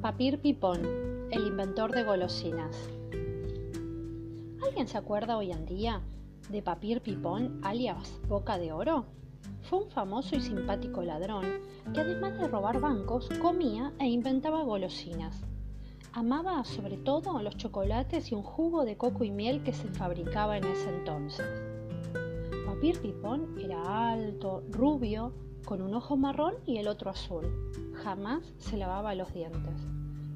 Papir Pipón, el inventor de golosinas. ¿Alguien se acuerda hoy en día de Papir Pipón, alias Boca de Oro? Fue un famoso y simpático ladrón que además de robar bancos, comía e inventaba golosinas. Amaba sobre todo los chocolates y un jugo de coco y miel que se fabricaba en ese entonces. Papir Pipón era alto, rubio, con un ojo marrón y el otro azul. Jamás se lavaba los dientes.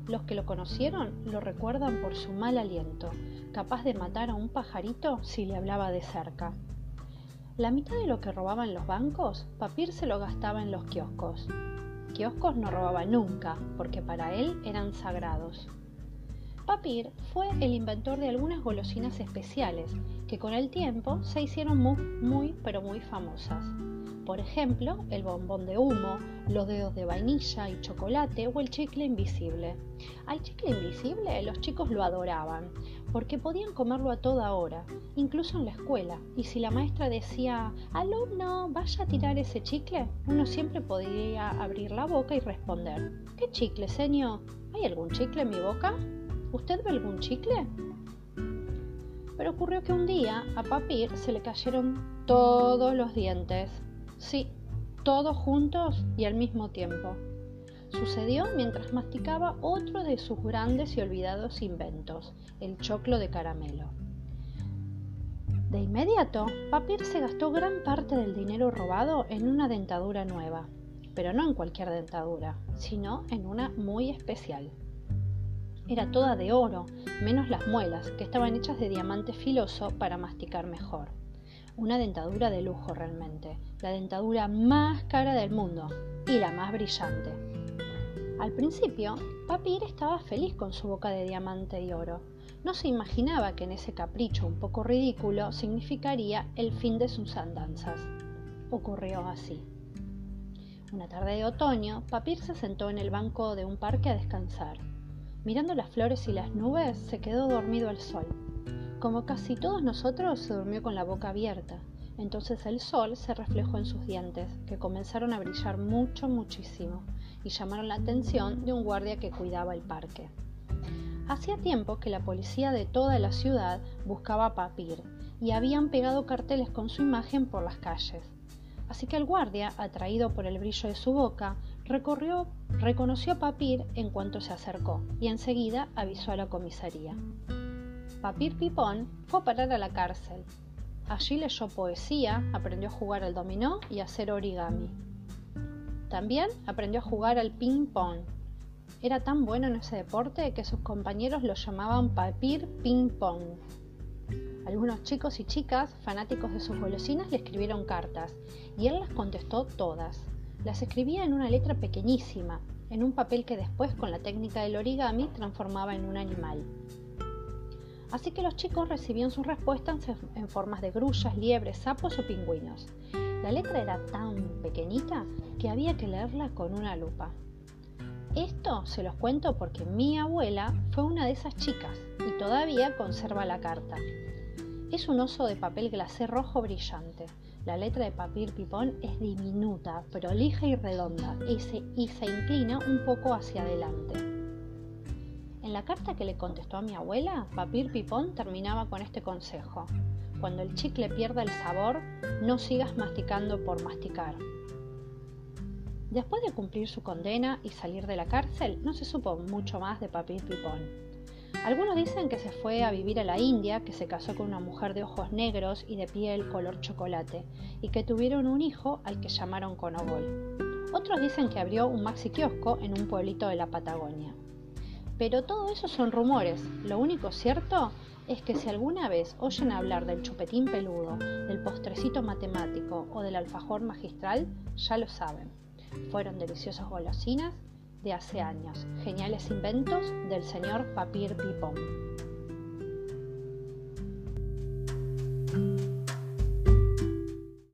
Los que lo conocieron lo recuerdan por su mal aliento, capaz de matar a un pajarito si le hablaba de cerca. La mitad de lo que robaba en los bancos, Papir se lo gastaba en los kioscos. Kioscos no robaba nunca, porque para él eran sagrados. Papir fue el inventor de algunas golosinas especiales que con el tiempo se hicieron muy, pero muy famosas. Por ejemplo, el bombón de humo, los dedos de vainilla y chocolate o el chicle invisible. Al chicle invisible los chicos lo adoraban porque podían comerlo a toda hora, incluso en la escuela. Y si la maestra decía, alumno, vaya a tirar ese chicle, uno siempre podía abrir la boca y responder, ¿qué chicle, señor? ¿Hay algún chicle en mi boca? ¿Usted ve algún chicle? Pero ocurrió que un día a Papir se le cayeron todos los dientes. Sí, todos juntos y al mismo tiempo. Sucedió mientras masticaba otro de sus grandes y olvidados inventos, el choclo de caramelo. De inmediato, Papir se gastó gran parte del dinero robado en una dentadura nueva, pero no en cualquier dentadura, sino en una muy especial. Era toda de oro, menos las muelas, que estaban hechas de diamante filoso para masticar mejor. Una dentadura de lujo realmente, la dentadura más cara del mundo y la más brillante. Al principio, Papir estaba feliz con su boca de diamante y oro. No se imaginaba que en ese capricho un poco ridículo significaría el fin de sus andanzas. Ocurrió así. Una tarde de otoño, Papir se sentó en el banco de un parque a descansar. Mirando las flores y las nubes, se quedó dormido al sol. Como casi todos nosotros, se durmió con la boca abierta. Entonces el sol se reflejó en sus dientes, que comenzaron a brillar mucho, muchísimo, y llamaron la atención de un guardia que cuidaba el parque. Hacía tiempo que la policía de toda la ciudad buscaba a Papir y habían pegado carteles con su imagen por las calles. Así que el guardia, atraído por el brillo de su boca, recorrió, reconoció a Papir en cuanto se acercó y enseguida avisó a la comisaría. Papir Pipón fue a parar a la cárcel. Allí leyó poesía, aprendió a jugar al dominó y a hacer origami. También aprendió a jugar al ping-pong. Era tan bueno en ese deporte que sus compañeros lo llamaban Papir Ping-Pong. Algunos chicos y chicas, fanáticos de sus golosinas, le escribieron cartas y él las contestó todas. Las escribía en una letra pequeñísima, en un papel que después con la técnica del origami transformaba en un animal. Así que los chicos recibían sus respuestas en formas de grullas, liebres, sapos o pingüinos. La letra era tan pequeñita que había que leerla con una lupa. Esto se los cuento porque mi abuela fue una de esas chicas y todavía conserva la carta. Es un oso de papel glacé rojo brillante. La letra de papir pipón es diminuta, prolija y redonda, y se, y se inclina un poco hacia adelante. En la carta que le contestó a mi abuela, Papir Pipón terminaba con este consejo. Cuando el chicle pierda el sabor, no sigas masticando por masticar. Después de cumplir su condena y salir de la cárcel, no se supo mucho más de Papir Pipón. Algunos dicen que se fue a vivir a la India, que se casó con una mujer de ojos negros y de piel color chocolate, y que tuvieron un hijo al que llamaron Conogol. Otros dicen que abrió un maxi kiosco en un pueblito de la Patagonia. Pero todo eso son rumores. Lo único cierto es que si alguna vez oyen hablar del chupetín peludo, del postrecito matemático o del alfajor magistral, ya lo saben. Fueron deliciosas golosinas de hace años, geniales inventos del señor Papir Pipón.